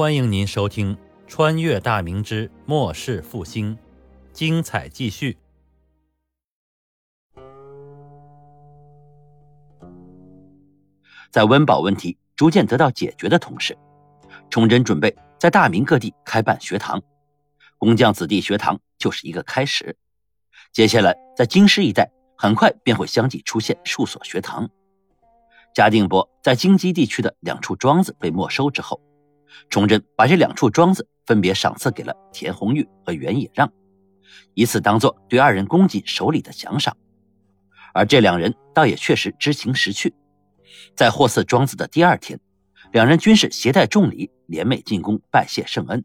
欢迎您收听《穿越大明之末世复兴》，精彩继续。在温饱问题逐渐得到解决的同时，崇祯准备在大明各地开办学堂，工匠子弟学堂就是一个开始。接下来，在京师一带，很快便会相继出现数所学堂。嘉定伯在京畿地区的两处庄子被没收之后，崇祯把这两处庄子分别赏赐给了田红玉和袁野让，以此当做对二人供给手里的奖赏。而这两人倒也确实知情识趣，在获赐庄子的第二天，两人均是携带重礼，联袂进宫拜谢圣恩。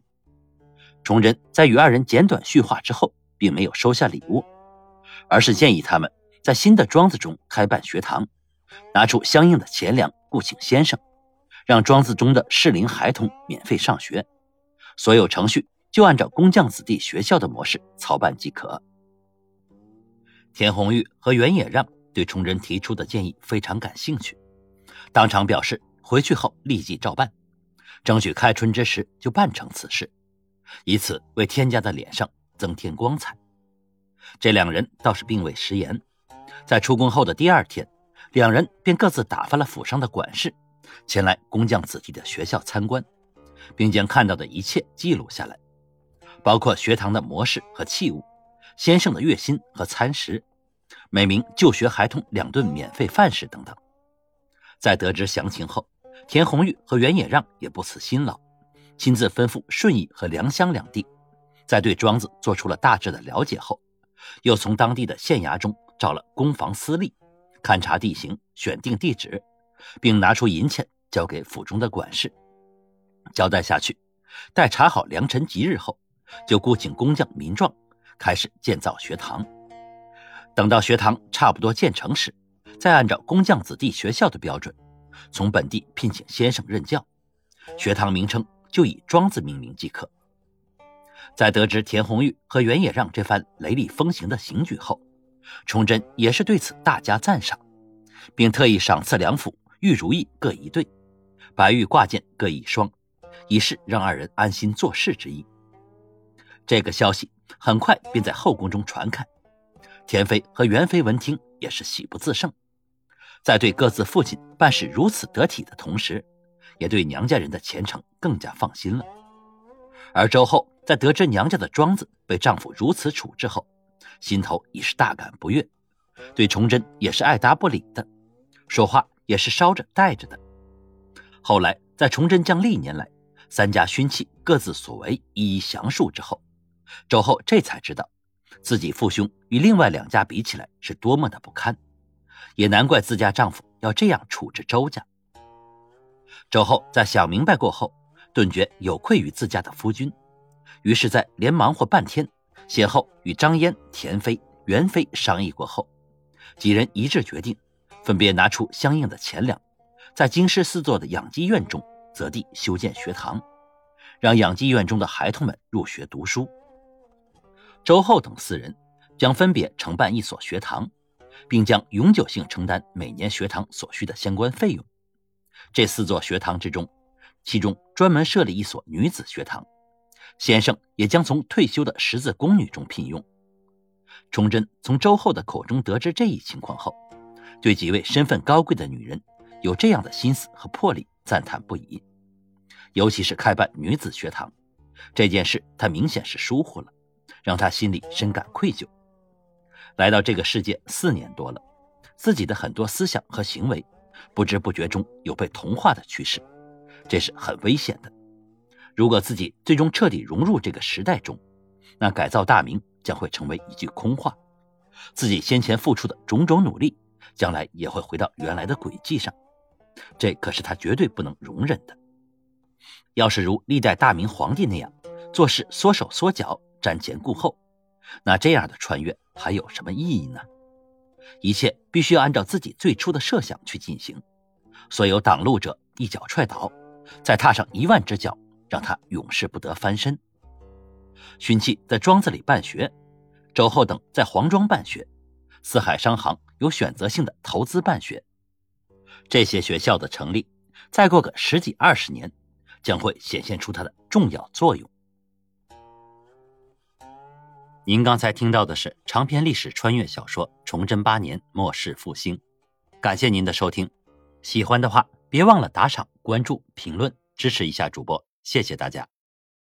崇祯在与二人简短叙话之后，并没有收下礼物，而是建议他们在新的庄子中开办学堂。拿出相应的钱粮，雇请先生，让庄子中的适龄孩童免费上学，所有程序就按照工匠子弟学校的模式操办即可。田红玉和袁野让对崇祯提出的建议非常感兴趣，当场表示回去后立即照办，争取开春之时就办成此事，以此为天家的脸上增添光彩。这两人倒是并未食言，在出宫后的第二天。两人便各自打发了府上的管事，前来工匠子弟的学校参观，并将看到的一切记录下来，包括学堂的模式和器物，先生的月薪和餐食，每名就学孩童两顿免费饭食等等。在得知详情后，田红玉和袁野让也不辞辛劳，亲自吩咐顺义和良乡两地，在对庄子做出了大致的了解后，又从当地的县衙中找了工房司吏。勘察地形，选定地址，并拿出银钱交给府中的管事，交代下去。待查好良辰吉日后，就雇请工匠民壮开始建造学堂。等到学堂差不多建成时，再按照工匠子弟学校的标准，从本地聘请先生任教。学堂名称就以庄子命名即可。在得知田红玉和袁野让这番雷厉风行的行举后，崇祯也是对此大加赞赏，并特意赏赐两府玉如意各一对，白玉挂件各一双，以示让二人安心做事之意。这个消息很快便在后宫中传开，田妃和元妃闻听也是喜不自胜，在对各自父亲办事如此得体的同时，也对娘家人的前程更加放心了。而周后在得知娘家的庄子被丈夫如此处置后，心头已是大感不悦，对崇祯也是爱答不理的，说话也是捎着带着的。后来在崇祯将历年来三家勋戚各自所为一一详述之后，周后这才知道，自己父兄与另外两家比起来是多么的不堪，也难怪自家丈夫要这样处置周家。周后在想明白过后，顿觉有愧于自家的夫君，于是，在连忙活半天。先后与张嫣、田妃、元妃商议过后，几人一致决定，分别拿出相应的钱粮，在京师四座的养鸡院中择地修建学堂，让养鸡院中的孩童们入学读书。周后等四人将分别承办一所学堂，并将永久性承担每年学堂所需的相关费用。这四座学堂之中，其中专门设立一所女子学堂。先生也将从退休的十字宫女中聘用。崇祯从周后的口中得知这一情况后，对几位身份高贵的女人有这样的心思和魄力赞叹不已。尤其是开办女子学堂这件事，他明显是疏忽了，让他心里深感愧疚。来到这个世界四年多了，自己的很多思想和行为，不知不觉中有被同化的趋势，这是很危险的。如果自己最终彻底融入这个时代中，那改造大明将会成为一句空话，自己先前付出的种种努力，将来也会回到原来的轨迹上，这可是他绝对不能容忍的。要是如历代大明皇帝那样做事缩手缩脚、瞻前顾后，那这样的穿越还有什么意义呢？一切必须要按照自己最初的设想去进行，所有挡路者一脚踹倒，再踏上一万只脚。让他永世不得翻身。勋器在庄子里办学，周后等在黄庄办学，四海商行有选择性的投资办学。这些学校的成立，再过个十几二十年，将会显现出它的重要作用。您刚才听到的是长篇历史穿越小说《崇祯八年末世复兴》，感谢您的收听。喜欢的话，别忘了打赏、关注、评论，支持一下主播，谢谢大家。